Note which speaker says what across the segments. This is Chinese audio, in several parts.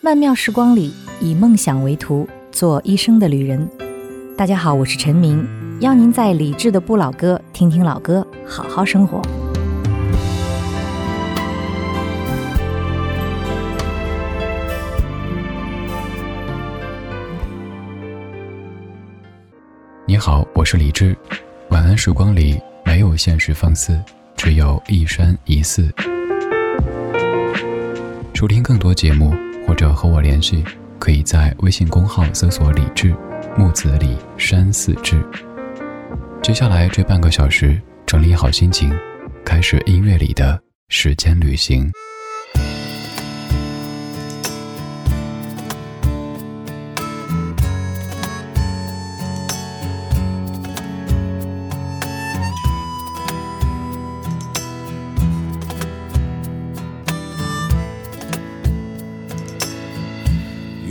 Speaker 1: 曼妙时光里，以梦想为途，做一生的旅人。大家好，我是陈明，邀您在理智的不老歌听听老歌，好好生活。
Speaker 2: 你好，我是李志。晚安时光里没有现实放肆，只有一山一寺。收听更多节目。或者和我联系，可以在微信公号搜索“李志木子李山寺志”。接下来这半个小时，整理好心情，开始音乐里的时间旅行。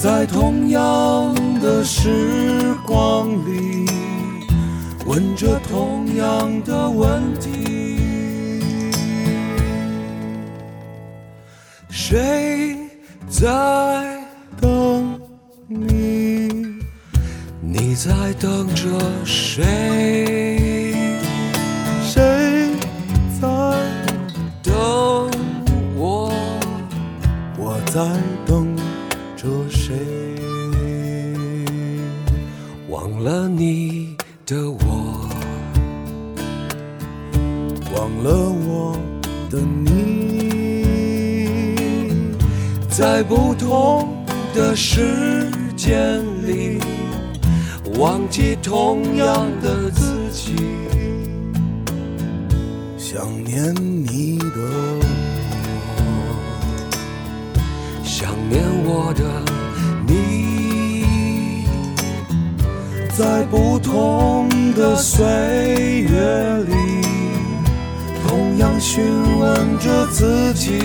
Speaker 3: 在同样的时光里，问着同样的问题：谁在等你？你在等着谁？谁在等我？我在在不同的时间里，忘记同样的自己，想念你的我，想。念我的你，在不同的岁月里，同样询问着自己：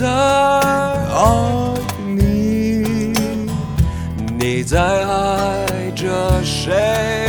Speaker 3: 在爱你？你在爱着谁？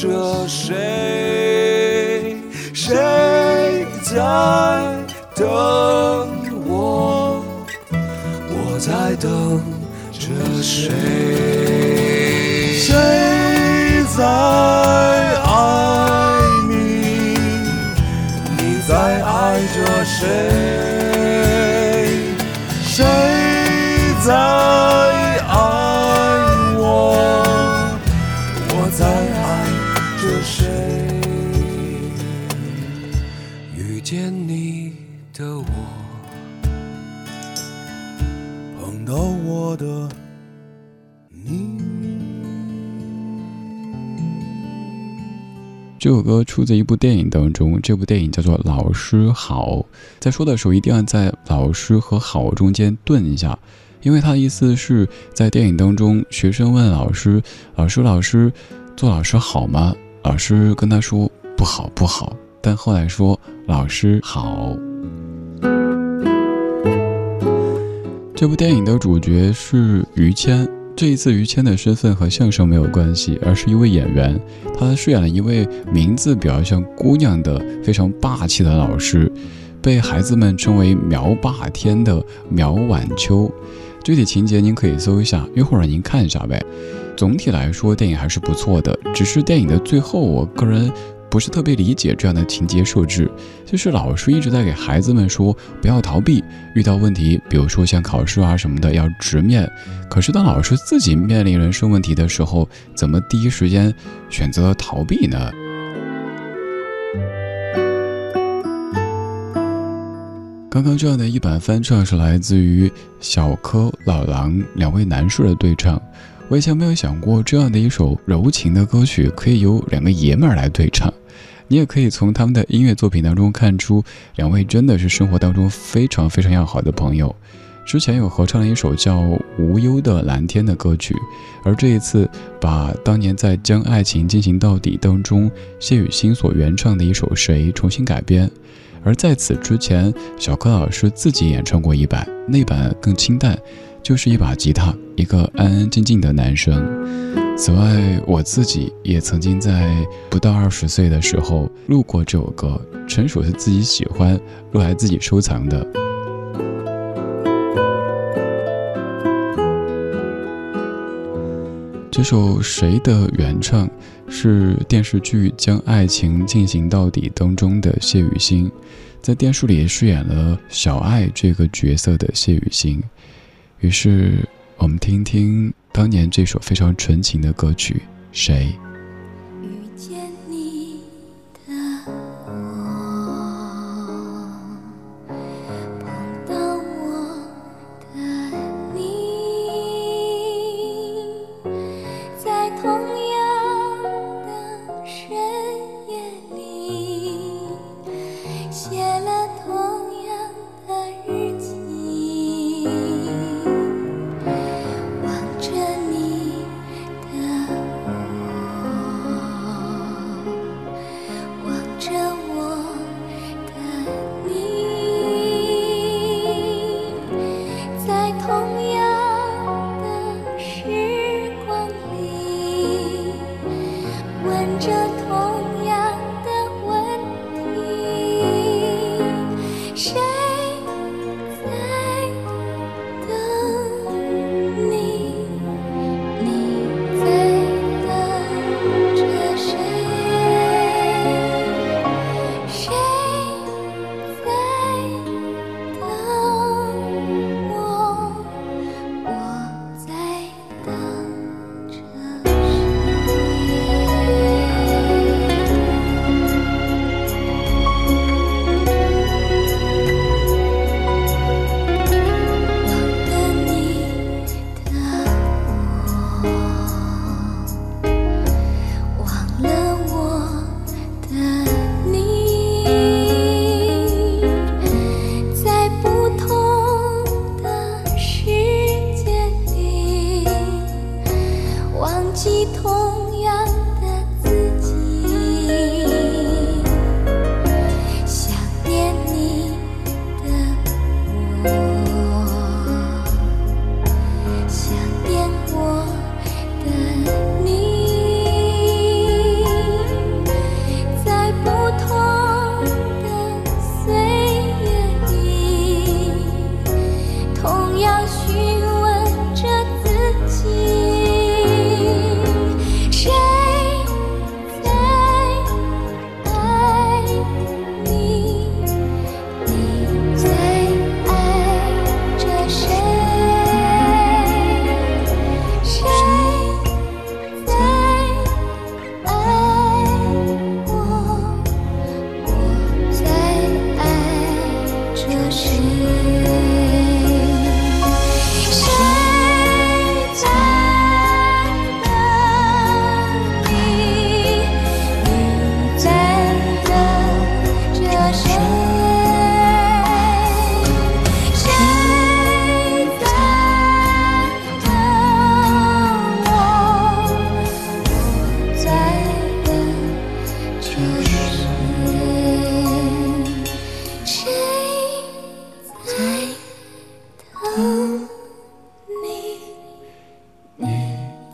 Speaker 3: 着谁？谁在等我？我在等着谁？谁在爱你？你在爱着谁？
Speaker 2: 出自一部电影当中，这部电影叫做《老师好》。在说的时候，一定要在“老师”和“好”中间顿一下，因为他的意思是在电影当中，学生问老师：“老师，老师，做老师好吗？”老师跟他说：“不好，不好。”但后来说：“老师好。”这部电影的主角是于谦。这一次，于谦的身份和相声没有关系，而是一位演员。他饰演了一位名字比较像姑娘的非常霸气的老师，被孩子们称为“苗霸天”的苗晚秋。具体情节您可以搜一下，一会儿您看一下呗。总体来说电影还是不错的，只是电影的最后，我个人。不是特别理解这样的情节设置，就是老师一直在给孩子们说不要逃避，遇到问题，比如说像考试啊什么的要直面。可是当老师自己面临人生问题的时候，怎么第一时间选择逃避呢？刚刚这样的一版翻唱是来自于小柯、老狼两位男士的对唱。我以前没有想过，这样的一首柔情的歌曲可以由两个爷们儿来对唱。你也可以从他们的音乐作品当中看出，两位真的是生活当中非常非常要好的朋友。之前有合唱了一首叫《无忧的蓝天》的歌曲，而这一次把当年在《将爱情进行到底》当中谢雨欣所原唱的一首《谁》重新改编。而在此之前，小柯老师自己演唱过一版，那版更清淡，就是一把吉他，一个安安静静的男生。此外，我自己也曾经在不到二十岁的时候录过这首歌，纯属是自己喜欢，录来自己收藏的。这首谁的原唱是电视剧《将爱情进行到底》当中的谢雨欣，在电视里饰演了小爱这个角色的谢雨欣。于是，我们听听。当年这首非常纯情的歌曲，谁？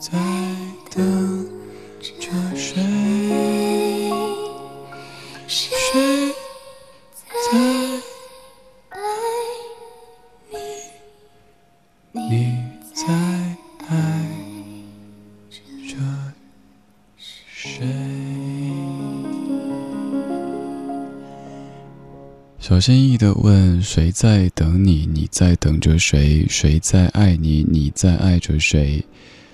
Speaker 3: 在等着谁谁在爱你你在爱着谁
Speaker 2: 小心翼翼的问谁在等你你在等着谁谁在爱你你在爱着谁？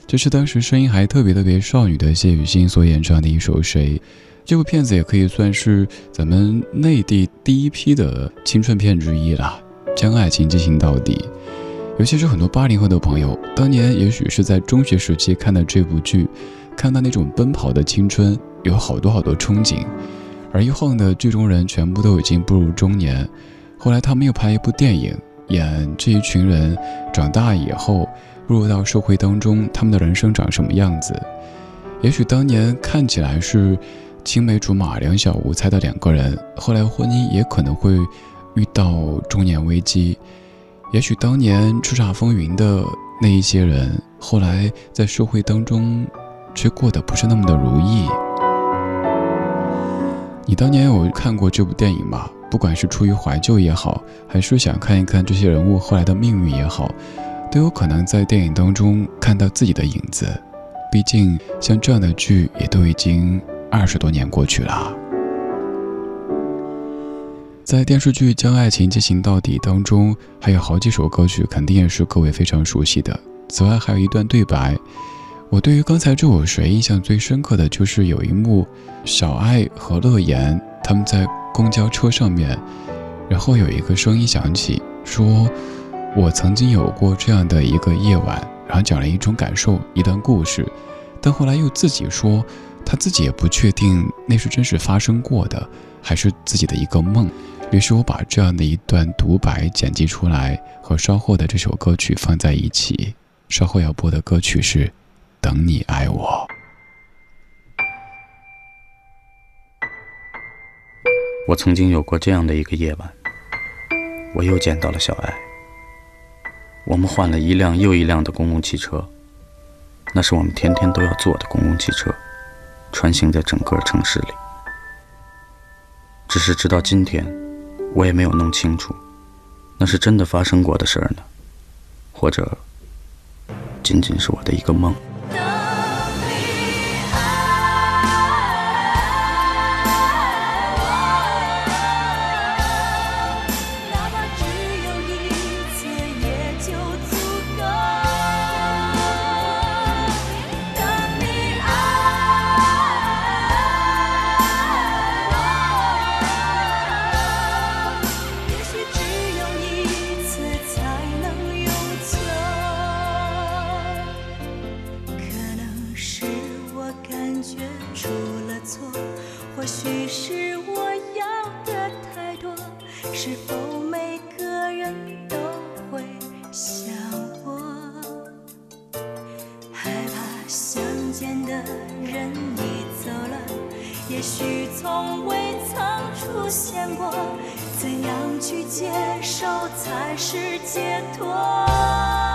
Speaker 2: 这是当时声音还特别特别少女的谢雨欣所演唱的一首《谁》。这部片子也可以算是咱们内地第一批的青春片之一了，将爱情进行到底。尤其是很多八零后的朋友，当年也许是在中学时期看的这部剧，看到那种奔跑的青春，有好多好多憧憬。而一晃的剧中人全部都已经步入中年，后来他们又拍一部电影，演这一群人长大以后，步入到社会当中，他们的人生长什么样子？也许当年看起来是青梅竹马、两小无猜的两个人，后来婚姻也可能会遇到中年危机。也许当年叱咤风云的那一些人，后来在社会当中却过得不是那么的如意。你当年有看过这部电影吗？不管是出于怀旧也好，还是想看一看这些人物后来的命运也好，都有可能在电影当中看到自己的影子。毕竟像这样的剧也都已经二十多年过去了。在电视剧《将爱情进行到底》当中，还有好几首歌曲，肯定也是各位非常熟悉的。此外，还有一段对白，我对于刚才这首谁印象最深刻的就是有一幕，小爱和乐言他们在公交车上面，然后有一个声音响起，说：“我曾经有过这样的一个夜晚。”然后讲了一种感受，一段故事，但后来又自己说，他自己也不确定那是真实发生过的，还是自己的一个梦。于是我把这样的一段独白剪辑出来，和稍后的这首歌曲放在一起。稍后要播的歌曲是《等你爱我》。
Speaker 4: 我曾经有过这样的一个夜晚，我又见到了小爱。我们换了一辆又一辆的公共汽车，那是我们天天都要坐的公共汽车，穿行在整个城市里。只是直到今天。我也没有弄清楚，那是真的发生过的事儿呢，或者仅仅是我的一个梦。
Speaker 5: 想见的人已走了也许从未曾出现过怎样去接受才是解脱？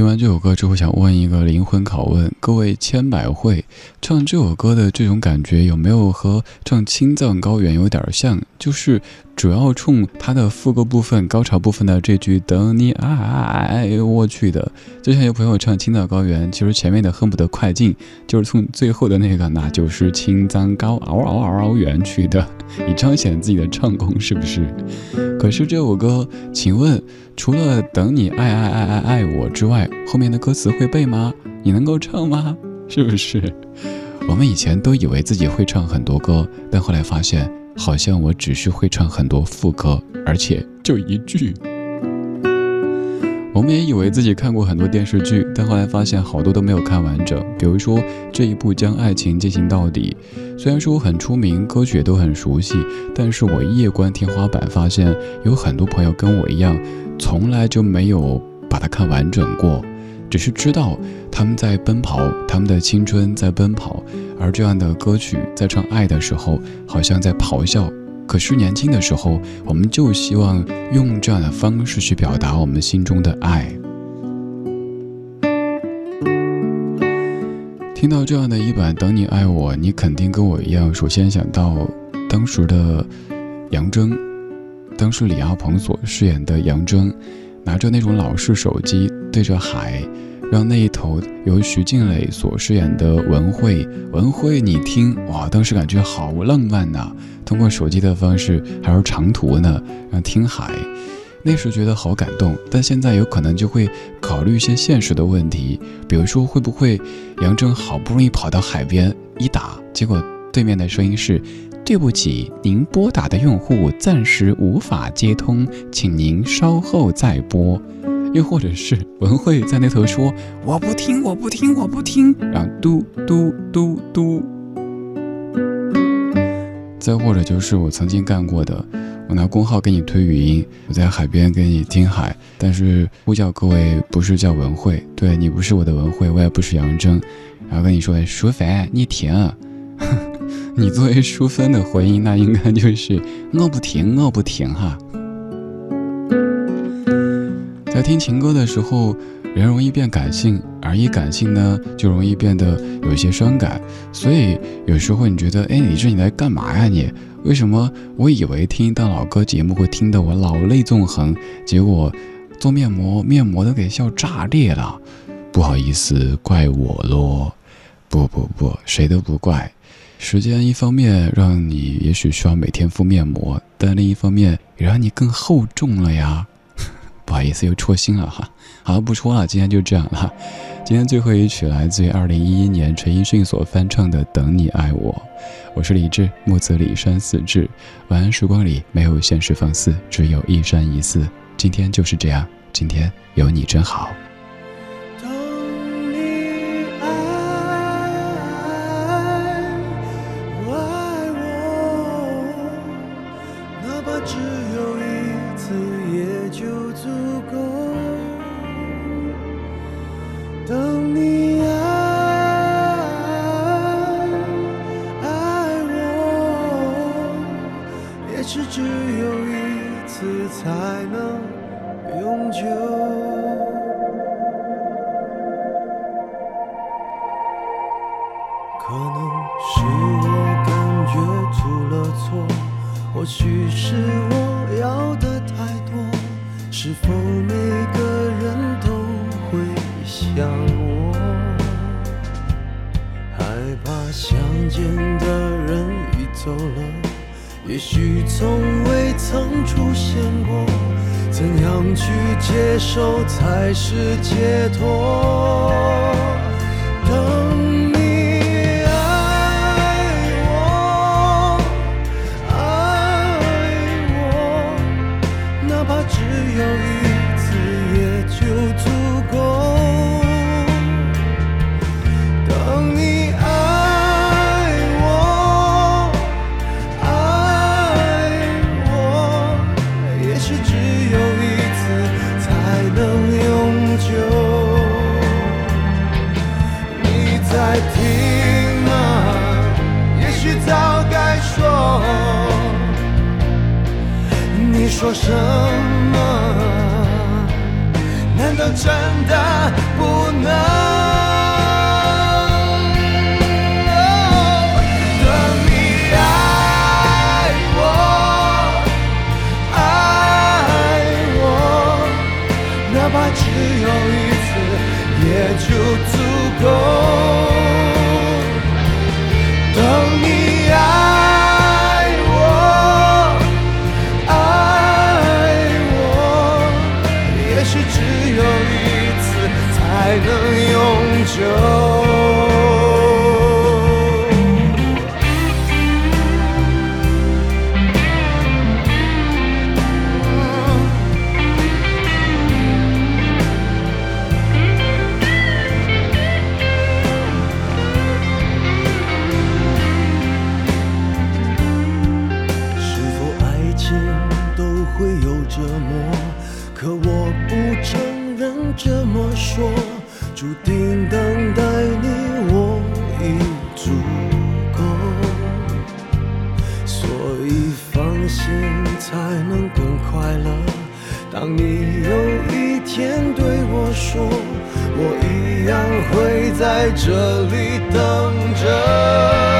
Speaker 2: 听完这首歌之后，想问一个灵魂拷问：各位千百惠，唱这首歌的这种感觉有没有和唱《青藏高原》有点像？就是主要冲它的副歌部分、高潮部分的这句“等你爱我”去的。就像有朋友唱《青藏高原》，其实前面的恨不得快进，就是从最后的那个，那就是青藏高嗷嗷嗷原去的，以彰显自己的唱功，是不是？可是这首歌，请问？除了等你爱爱爱爱爱我之外，后面的歌词会背吗？你能够唱吗？是不是？我们以前都以为自己会唱很多歌，但后来发现，好像我只是会唱很多副歌，而且就一句。我们也以为自己看过很多电视剧，但后来发现好多都没有看完整。比如说这一部《将爱情进行到底》，虽然说很出名，歌曲也都很熟悉，但是我夜观天花板发现，有很多朋友跟我一样，从来就没有把它看完整过，只是知道他们在奔跑，他们的青春在奔跑，而这样的歌曲在唱爱的时候，好像在咆哮。可是年轻的时候，我们就希望用这样的方式去表达我们心中的爱。听到这样的一版《等你爱我》，你肯定跟我一样，首先想到当时的杨铮，当时李亚鹏所饰演的杨铮，拿着那种老式手机对着海。让那一头由徐静蕾所饰演的文慧，文慧，你听哇，当时感觉好浪漫呐！通过手机的方式，还是长途呢，让听海，那时觉得好感动。但现在有可能就会考虑一些现实的问题，比如说会不会杨铮好不容易跑到海边一打，结果对面的声音是：对不起，您拨打的用户暂时无法接通，请您稍后再拨。又或者是文慧在那头说我不听我不听我不听，然后嘟嘟嘟嘟。再或者就是我曾经干过的，我拿工号给你推语音，我在海边给你听海，但是呼叫各位不是叫文慧，对你不是我的文慧，我也不是杨铮，然后跟你说淑芬你停，你作为淑芬的回应，那应该就是我不停我不停哈。在听情歌的时候，人容易变感性，而一感性呢，就容易变得有些伤感。所以有时候你觉得，哎，李志你在干嘛呀？你为什么？我以为听一档老歌节目会听得我老泪纵横，结果做面膜，面膜都给笑炸裂了。不好意思，怪我咯。不不不，谁都不怪。时间一方面让你也许需要每天敷面膜，但另一方面也让你更厚重了呀。不好意思，又戳心了哈。好，不戳了，今天就这样了。今天最后一曲来自于二零一一年陈奕迅所翻唱的《等你爱我》。我是李志，木子李山四志。晚安，时光里没有现实放肆，只有一山一寺。今天就是这样，今天有你真好。
Speaker 3: 就足够。等你爱爱我也许只有一次才能才是解脱。只有一次也就才能更快乐。当你有一天对我说，我一样会在这里等着。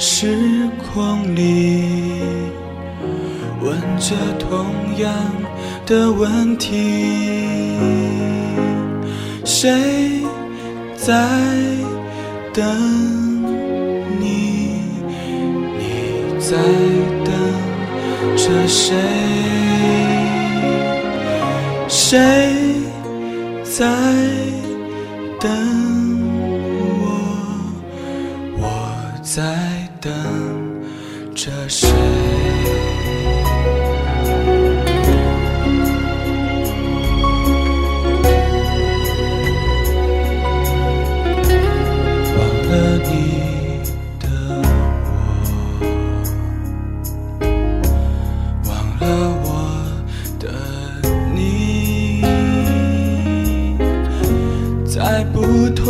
Speaker 3: 时空里，问着同样的问题：谁在等你？你在等着谁？谁在等我？我在等着谁？忘了你的我，忘了我的你。在不同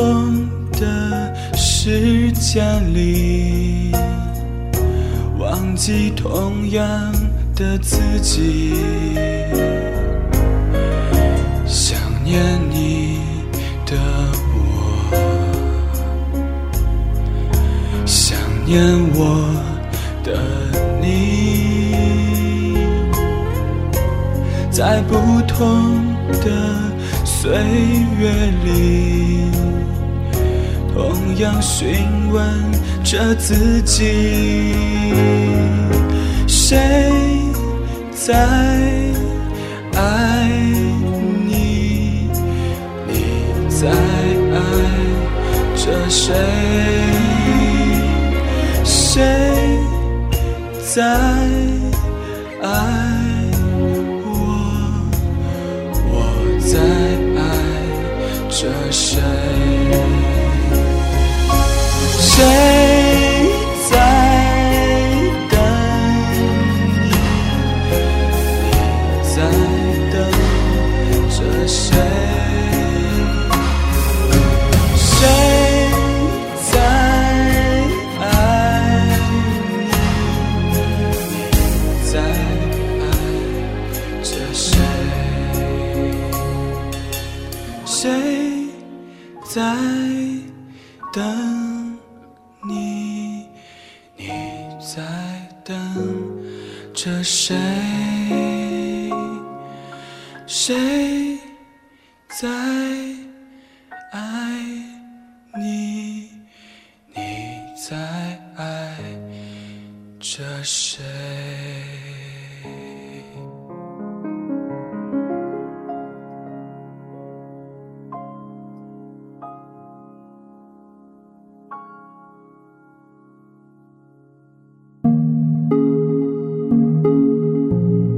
Speaker 3: 的时间里，同样的自己，想念你的我，想
Speaker 6: 念我的你，在不同的岁月里，同样询问着自己，谁在爱你？你在爱着谁？谁在爱我？我在爱着谁？在爱你？你在爱着谁？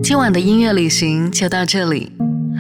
Speaker 7: 今晚的音乐旅行就到这里，